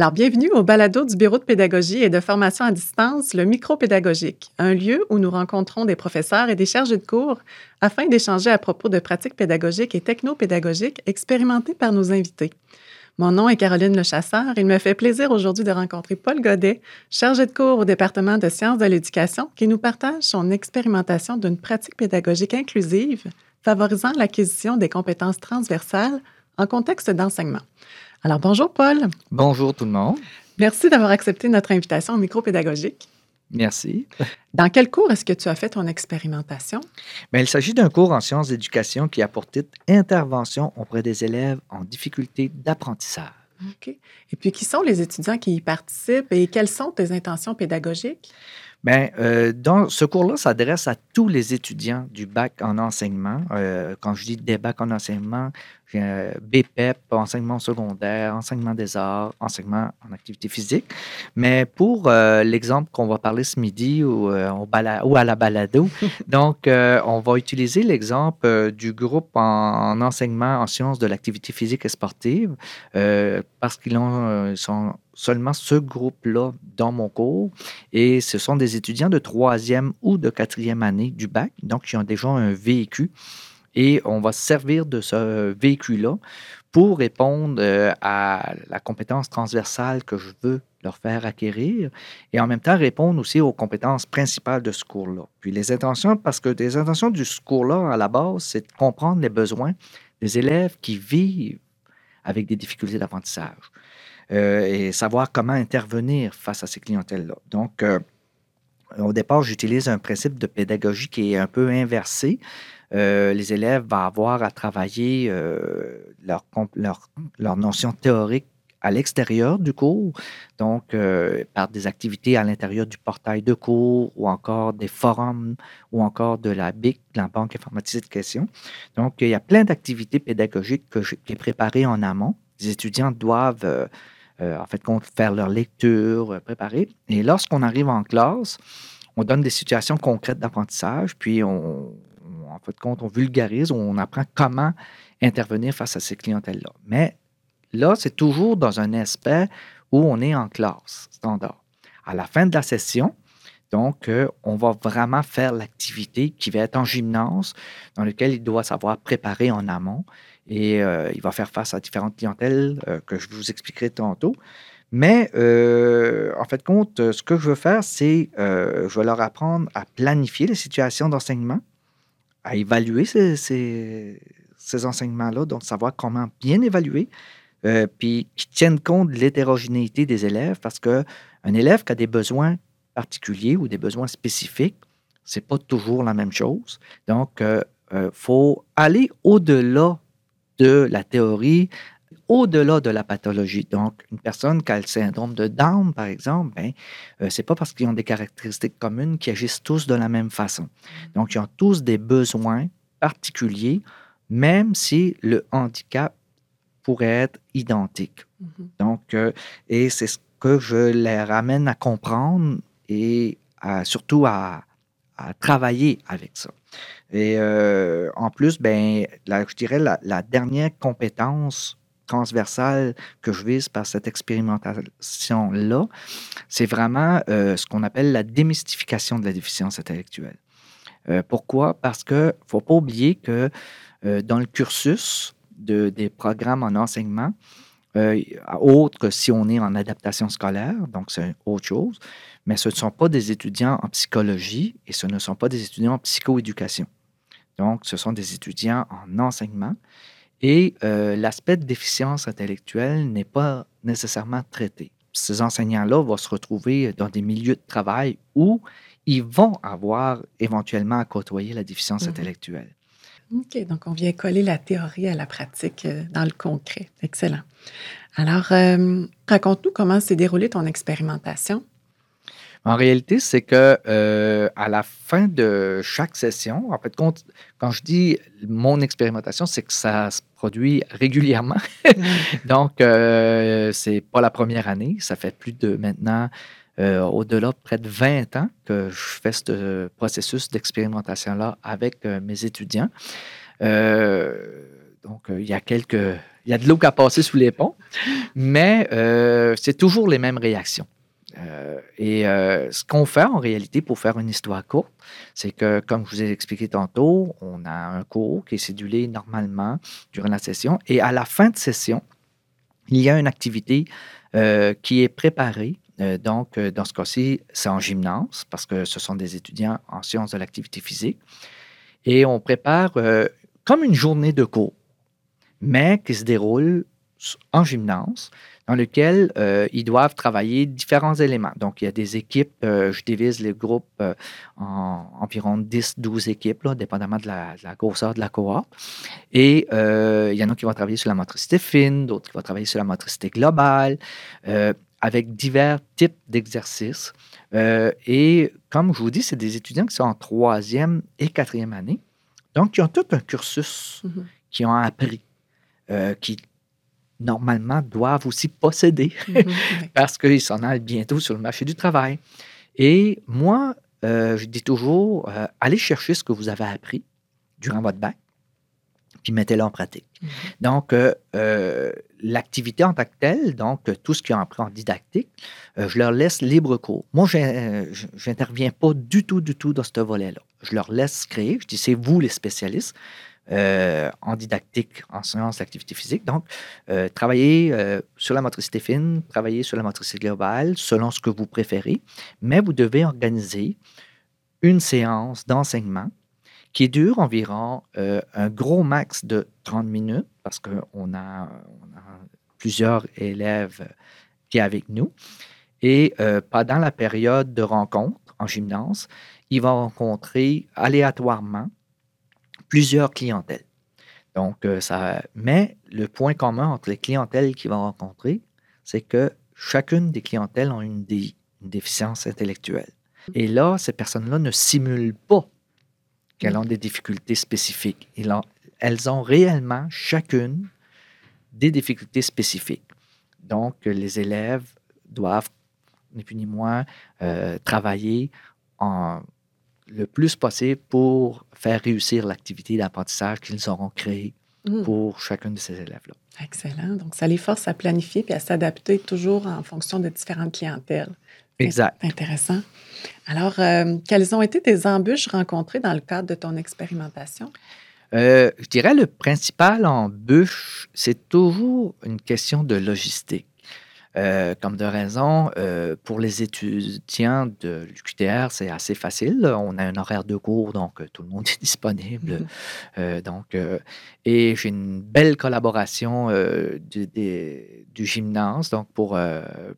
Alors, bienvenue au balado du Bureau de pédagogie et de formation à distance, le micro-pédagogique, un lieu où nous rencontrons des professeurs et des chargés de cours afin d'échanger à propos de pratiques pédagogiques et technopédagogiques expérimentées par nos invités. Mon nom est Caroline Lechasseur. Il me fait plaisir aujourd'hui de rencontrer Paul Godet, chargé de cours au département de sciences de l'éducation, qui nous partage son expérimentation d'une pratique pédagogique inclusive favorisant l'acquisition des compétences transversales en contexte d'enseignement. Alors, bonjour Paul. Bonjour tout le monde. Merci d'avoir accepté notre invitation au micro pédagogique. Merci. Dans quel cours est-ce que tu as fait ton expérimentation? Bien, il s'agit d'un cours en sciences d'éducation qui a pour titre Intervention auprès des élèves en difficulté d'apprentissage. OK. Et puis, qui sont les étudiants qui y participent et quelles sont tes intentions pédagogiques? Bien, euh, dans ce cours-là s'adresse à tous les étudiants du bac en enseignement. Euh, quand je dis des bacs en enseignement, j'ai BPEP, enseignement secondaire, enseignement des arts, enseignement en activité physique. Mais pour euh, l'exemple qu'on va parler ce midi ou, ou à la balado, donc on va utiliser l'exemple du groupe en, enseignement en sciences de l'activité physique et sportive parce qu'ils sont seulement ce groupe-là dans mon cours. Et ce sont des étudiants de troisième ou de quatrième année du bac, donc qui ont déjà un véhicule. Et on va servir de ce véhicule-là pour répondre euh, à la compétence transversale que je veux leur faire acquérir et en même temps répondre aussi aux compétences principales de ce cours-là. Puis les intentions, parce que les intentions du cours-là, à la base, c'est de comprendre les besoins des élèves qui vivent avec des difficultés d'apprentissage. Euh, et savoir comment intervenir face à ces clientèles-là. Donc, euh, au départ, j'utilise un principe de pédagogie qui est un peu inversé. Euh, les élèves vont avoir à travailler leur, notion théorique à l'extérieur du cours, donc par des activités à l'intérieur du portail de cours ou encore des forums ou encore de la BIC, la Banque informatique de questions. Donc, il y a plein d'activités pédagogiques que j'ai préparées en amont. Les étudiants doivent en fait, faire leur lecture, euh, préparer. Et lorsqu'on arrive en classe, on donne des situations concrètes d'apprentissage, puis on, en fait, compte, on vulgarise, on apprend comment intervenir face à ces clientèles-là. Mais là, c'est toujours dans un aspect où on est en classe standard. À la fin de la session, donc, euh, on va vraiment faire l'activité qui va être en gymnase, dans lequel il doit savoir préparer en amont et euh, il va faire face à différentes clientèles euh, que je vous expliquerai tantôt. Mais euh, en fait, compte, ce que je veux faire, c'est je vais leur apprendre à planifier les situations d'enseignement, à évaluer ces, ces, enseignements-là, donc savoir comment bien évaluer, puis qui tiennent compte de l'hétérogénéité des élèves, parce qu'un élève qui a des besoins particuliers ou des besoins spécifiques, c'est pas toujours la même chose. Donc, il faut aller au-delà de la théorie au-delà de la pathologie. Donc, une personne qui a le syndrome de Down, par exemple, ben, euh, c'est pas parce qu'ils ont des caractéristiques communes qu'ils agissent tous de la même façon. Donc, ils ont tous des besoins particuliers, même si le handicap pourrait être identique. Mm-hmm. Donc, euh, et c'est ce que je les ramène à comprendre et surtout à, à travailler avec ça. Et euh, en plus, ben, je dirais la, dernière compétence transversale que je vise par cette expérimentation-là, c'est vraiment euh, ce qu'on appelle la démystification de la déficience intellectuelle. Euh, pourquoi? Parce qu'il ne faut pas oublier que dans le cursus de, des programmes en enseignement, autre si on est en adaptation scolaire, donc c'est autre chose, mais ce ne sont pas des étudiants en psychologie et ce ne sont pas des étudiants en psychoéducation. Donc, ce sont des étudiants en enseignement et euh, l'aspect de déficience intellectuelle n'est pas nécessairement traité. Ces enseignants-là vont se retrouver dans des milieux de travail où ils vont avoir éventuellement à côtoyer la déficience mmh intellectuelle. OK, donc on vient coller la théorie à la pratique euh, dans le concret. Excellent. Alors, euh, raconte-nous comment s'est déroulée ton expérimentation. En réalité, c'est que euh, à la fin de chaque session, en fait, quand, je dis mon expérimentation, c'est que ça se produit régulièrement. Donc, euh, c'est pas la première année. Ça fait plus de maintenant, euh, au-delà près de 20 ans que je fais ce processus d'expérimentation-là avec mes étudiants. donc, il y a quelques il y a de l'eau qui a passé sous les ponts, mais euh, c'est toujours les mêmes réactions. Euh, et euh, ce qu'on fait en réalité pour faire une histoire courte, c'est que, comme je vous ai expliqué tantôt, on a un cours qui est cédulé normalement durant la session et à la fin de session, il y a une activité qui est préparée. Donc, dans ce cas-ci, c'est en gymnase parce que ce sont des étudiants en sciences de l'activité physique. Et on prépare comme une journée de cours, mais qui se déroule en gymnase, dans lequel euh, ils doivent travailler différents éléments. Donc, il y a des équipes, euh, je divise les groupes euh, en environ 10-12 équipes, dépendamment de la, grosseur de la cohorte. Et il y en a qui vont travailler sur la motricité fine, d'autres qui vont travailler sur la motricité globale, avec divers types d'exercices. et comme je vous dis, c'est des étudiants qui sont en troisième et quatrième année. Donc, ils ont tout un cursus mm-hmm. qui ont appris, qui normalement, doivent aussi posséder mhm, parce qu'ils s'en allent bientôt sur le marché du travail. Et moi, euh, je dis toujours, euh, allez chercher ce que vous avez appris durant votre bac, puis mettez-le en pratique. Mhm. Donc, euh, l'activité en tant que telle, donc tout ce qu'ils ont appris en didactique, je leur laisse libre cours. Moi, je n'interviens pas du tout, du tout dans ce volet-là. Je leur laisse créer. Je dis, c'est vous les spécialistes. Euh, en didactique, en sciences d'activité physique. Donc, euh, travailler euh, sur la motricité fine, travailler sur la motricité globale, selon ce que vous préférez, mais vous devez organiser une séance d'enseignement qui dure environ un gros max de 30 minutes, parce qu'on a, plusieurs élèves qui sont avec nous. Et pendant la période de rencontre en gymnase, ils vont rencontrer aléatoirement plusieurs clientèles. Donc, euh, ça, mais le point commun entre les clientèles qu'ils vont rencontrer, c'est que chacune des clientèles ont une, déficience intellectuelle. Et là, ces personnes-là ne simulent pas qu'elles ont des difficultés spécifiques. elles ont réellement chacune des difficultés spécifiques. Donc, les élèves doivent, ni plus ni moins, euh, travailler en le plus possible pour faire réussir l'activité d'apprentissage qu'ils auront créée hmm. pour chacun de ces élèves-là. Excellent. Donc, ça les force à planifier et à s'adapter toujours en fonction de différentes clientèles. Exact. Intéressant. Alors, euh, quelles ont été tes embûches rencontrées dans le cadre de ton expérimentation? Euh, je dirais le principal embûche, c'est toujours une question de logistique. Euh, comme de raison, euh, pour les étudiants de l'UQTR, c'est assez facile. On a un horaire de cours, donc euh, tout le monde est disponible. Mmh donc, et j'ai une belle collaboration du, du, gymnase, donc pour,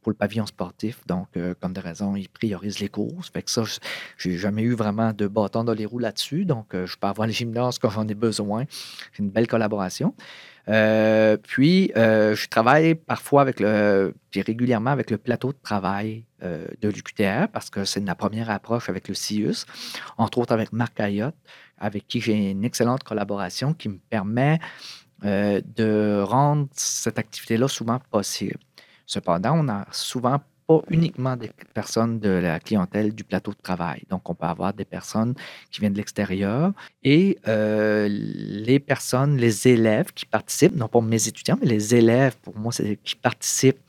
pour le pavillon sportif. Donc, comme de raison, ils priorisent les courses. Fait que ça, j'ai jamais eu vraiment de bâton dans les roues là-dessus. Donc, je peux avoir le gymnase quand j'en ai besoin. C'est une belle collaboration. Euh, puis, euh, je travaille parfois avec le, puis régulièrement avec le plateau de travail euh, de l'UQTR parce que c'est ma première approche avec le CIUS, entre autres avec Marc Ayotte, avec qui j'ai une excellente collaboration qui me permet de rendre cette activité-là souvent possible. Cependant, on a souvent uniquement des personnes de la clientèle du plateau de travail. Donc, on peut avoir des personnes qui viennent de l'extérieur et euh, les personnes, les élèves qui participent, non pas mes étudiants, mais les élèves, pour moi, qui participent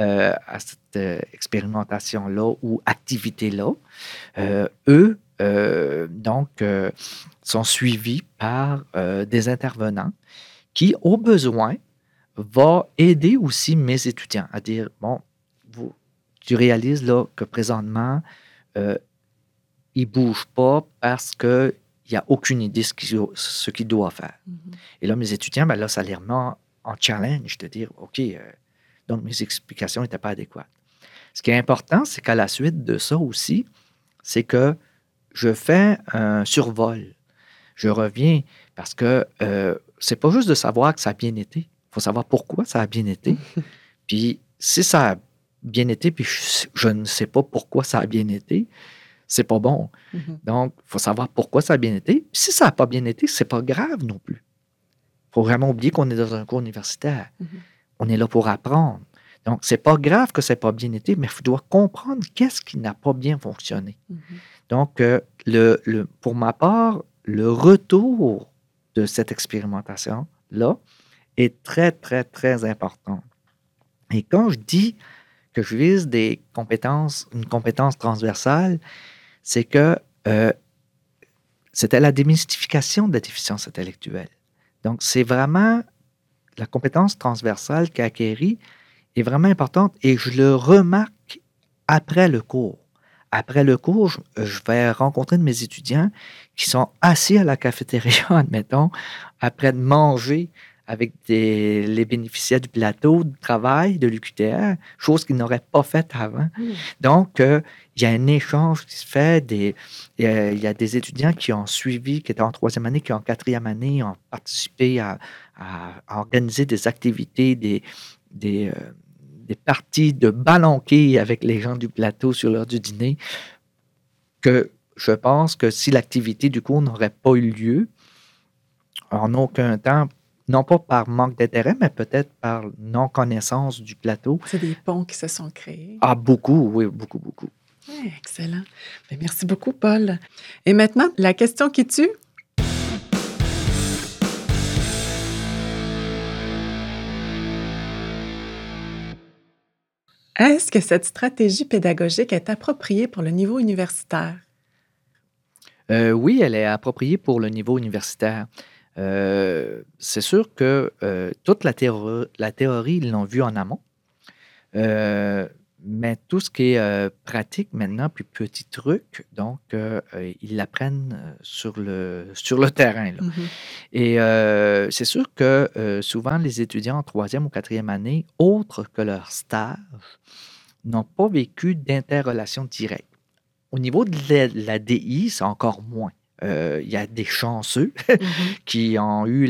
euh, à cette euh, expérimentation-là ou activité-là, eux, donc, sont suivis par des intervenants qui, au besoin, vont aider aussi mes étudiants à dire, bon, vous, tu réalises là, que présentement, euh, il ne bouge pas parce qu'il n'y a aucune idée de ce qu'il doit faire. Mm-hmm. Et là, mes étudiants, ben là, ça les remet en, challenge de dire, OK, euh, donc mes explications n'étaient pas adéquates. Ce qui est important, c'est qu'à la suite de ça aussi, c'est que je fais un survol. Je reviens parce que euh, c'est pas juste de savoir que ça a bien été. Il faut savoir pourquoi ça a bien été. Puis si ça a bien été, puis je, ne sais pas pourquoi ça a bien été, c'est pas bon. Mm-hmm. Donc, il faut savoir pourquoi ça a bien été. Si ça n'a pas bien été, c'est pas grave non plus. Il faut vraiment oublier qu'on est dans un cours universitaire. Mm-hmm. On est là pour apprendre. Donc, c'est pas grave que ça n'ait pas bien été, mais il doit comprendre qu'est-ce qui n'a pas bien fonctionné. Mm-hmm. Donc, euh, le, le, pour ma part, le retour de cette expérimentation-là est très, très, très importante. Et quand je dis que je vise des compétences, une compétence transversale, c'est que euh, c'était la démystification de la déficience intellectuelle. Donc, c'est vraiment la compétence transversale qu'acquérit est vraiment importante et je le remarque après le cours. Après le cours, je, vais rencontrer de mes étudiants qui sont assis à la cafétéria, admettons, après de manger avec les bénéficiaires du plateau de travail de l'UQTR, chose qu'ils n'auraient pas faite avant. Mmh. Donc, euh, il y a un échange qui se fait. Il y a des étudiants qui ont suivi, qui étaient en troisième année, qui en quatrième année ont participé à, organiser des activités, des, des, euh, des parties de ballonquet avec les gens du plateau sur l'heure du dîner, que je pense que si l'activité du cours n'aurait pas eu lieu, en aucun temps, non pas par manque d'intérêt, mais peut-être par non-connaissance du plateau. C'est des ponts qui se sont créés. Ah, beaucoup, oui, beaucoup, beaucoup. excellent. Ben, merci beaucoup, Paul. Et maintenant, la question qui tue? Est-ce que cette stratégie pédagogique est appropriée pour le niveau universitaire? Euh, oui, elle est appropriée pour le niveau universitaire. Euh, c'est sûr que euh, toute la, la théorie, ils l'ont vu en amont. Euh, mais tout ce qui est pratique maintenant, puis petits trucs, donc ils l'apprennent sur le, sur le terrain. Mm-hmm. Et c'est sûr que souvent, les étudiants en troisième ou quatrième année, autres que leur stage, n'ont pas vécu d'interrelation directe. Au niveau de la DI, c'est encore moins. Euh, il y a des chanceux mm-hmm. qui ont eu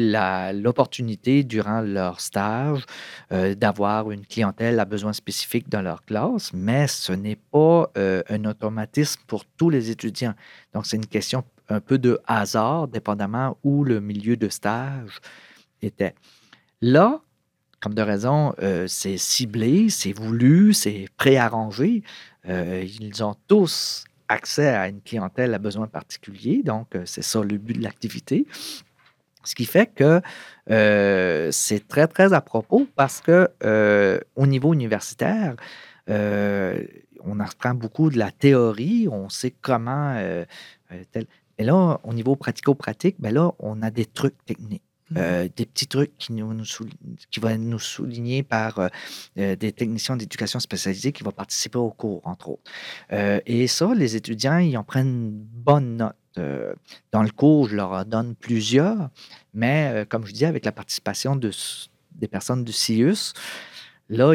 l'opportunité durant leur stage euh, d'avoir une clientèle à besoins spécifiques dans leur classe, mais ce n'est pas euh, un automatisme pour tous les étudiants. Donc, c'est une question un peu de hasard, dépendamment où le milieu de stage était. Là, comme de raison, c'est ciblé, c'est voulu, c'est préarrangé. ils ont tous accès à une clientèle à besoins particuliers. Donc, euh, c'est ça le but de l'activité. Ce qui fait que euh, c'est très, très à propos parce que euh, au niveau universitaire, on apprend beaucoup de la théorie, on sait comment. Et là, au niveau pratico-pratique, ben là, on a des trucs techniques. Euh, des petits trucs qui, nous, qui vont nous souligner par euh, euh, des techniciens d'éducation spécialisés qui vont participer au cours, entre autres. et ça, les étudiants, ils en prennent une bonne note. dans le cours, je leur en donne plusieurs, mais comme je dis, avec la participation de, des personnes du CIUS, Là,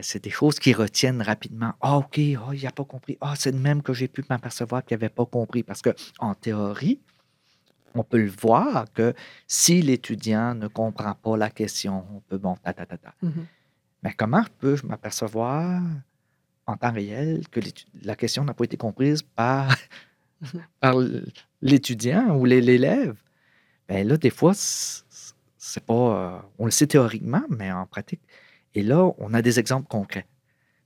c'est des choses qui retiennent rapidement. Ah, OK, ah, il n'a pas compris. Ah, c'est de même que j'ai pu m'apercevoir qu'il n'avait pas compris. Parce qu'en théorie, on peut le voir que si l'étudiant ne comprend pas la question, on peut, bon, ta, ta, ta, ta. Mm-hmm. Mais comment peux-je m'apercevoir en temps réel que la question n'a pas été comprise par, mm-hmm. par l'étudiant ou l'élève? Bien là, des fois, c'est pas. Euh, on le sait théoriquement, mais en pratique. Et là, on a des exemples concrets.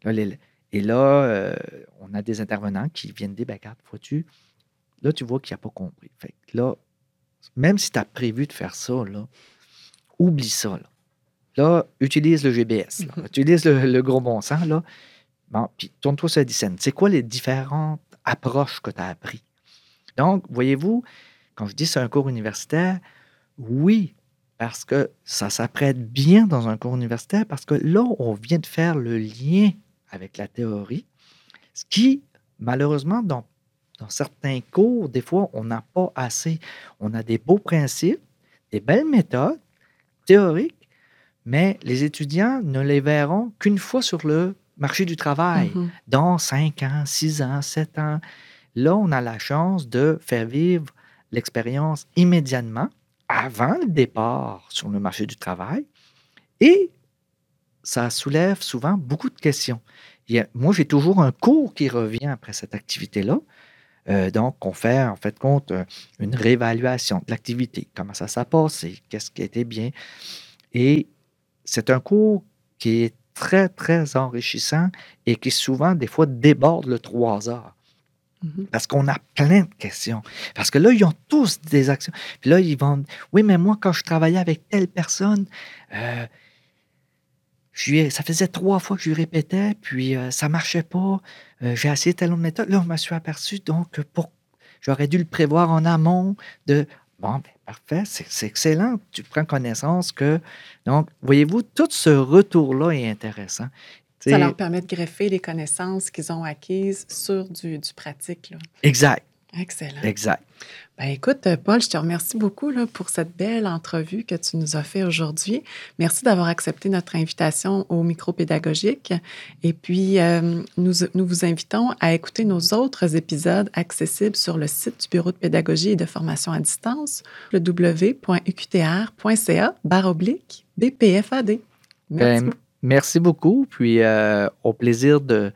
et là, euh, on a des intervenants qui viennent dire, ben, regarde, vois-tu, là, tu vois qu'il n'a pas compris. Fait là, même si tu as prévu de faire ça, là, oublie ça. Là. utilise le GBS. utilise le, gros bon sens. Là. Bon, puis tourne-toi sur la. C'est quoi les différentes approches que tu as appris? Donc, voyez-vous, quand je dis c'est un cours universitaire, oui, parce que ça s'apprête bien dans un cours universitaire, parce que là, on vient de faire le lien avec la théorie, ce qui, malheureusement, dans dans certains cours, des fois, on n'a pas assez. On a des beaux principes, des belles méthodes théoriques, mais les étudiants ne les verront qu'une fois sur le marché du travail, mm-hmm. dans 5 ans, 6 ans, 7 ans. Là, on a la chance de faire vivre l'expérience immédiatement, avant le départ sur le marché du travail, et ça soulève souvent beaucoup de questions. moi, j'ai toujours un cours qui revient après cette activité-là. Euh, donc, on fait en fait compte euh, une réévaluation de l'activité, comment ça s'est passé, qu'est-ce qui était bien. Et c'est un cours qui est très, très enrichissant et qui souvent, des fois, déborde le trois heures. Mhm. Parce qu'on a plein de questions. Parce que là, ils ont tous des actions. Puis là, ils vont. Oui, mais moi, quand je travaillais avec telle personne, euh, je lui ai- ça faisait trois fois que je lui répétais, puis euh, ça marchait pas. Euh, J'ai essayé telle autre méthode. Là, je me suis aperçu, donc, pour, j'aurais dû le prévoir en amont de. Bon, ben, parfait, c'est excellent. Tu prends connaissance que. Donc, voyez-vous, tout ce retour-là est intéressant. Ça leur permet de greffer les connaissances qu'ils ont acquises sur du, du pratique. là. Exact, Excellent. exact. Ben écoute, euh, Paul, je te remercie beaucoup là, pour cette belle entrevue que tu nous as fait aujourd'hui. Merci d'avoir accepté notre invitation au micro pédagogique. Et puis, euh, nous, nous vous invitons à écouter nos autres épisodes accessibles sur le site du Bureau de pédagogie et de formation à distance, le www.uqtr.ca oblique BPFAD. Merci. Ben, merci beaucoup, puis euh, au plaisir de,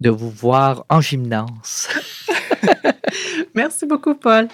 de vous voir en gymnase. Merci beaucoup, Paul.